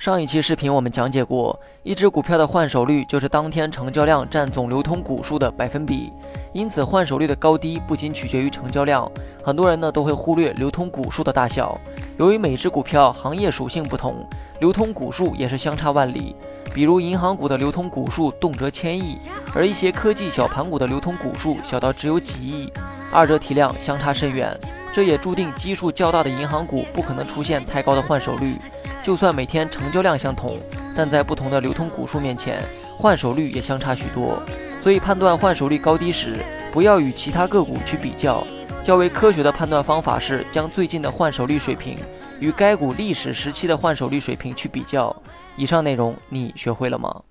上一期视频我们讲解过，一只股票的换手率就是当天成交量占总流通股数的百分比。因此，换手率的高低不仅取决于成交量，很多人呢都会忽略流通股数的大小。由于每只股票行业属性不同，流通股数也是相差万里。比如银行股的流通股数动辄千亿，而一些科技小盘股的流通股数小到只有几亿，二者体量相差甚远。这也注定基数较大的银行股不可能出现太高的换手率。就算每天成交量相同，但在不同的流通股数面前，换手率也相差许多。所以判断换手率高低时，不要与其他个股去比较。较为科学的判断方法是将最近的换手率水平与该股历史时期的换手率水平去比较。以上内容你学会了吗？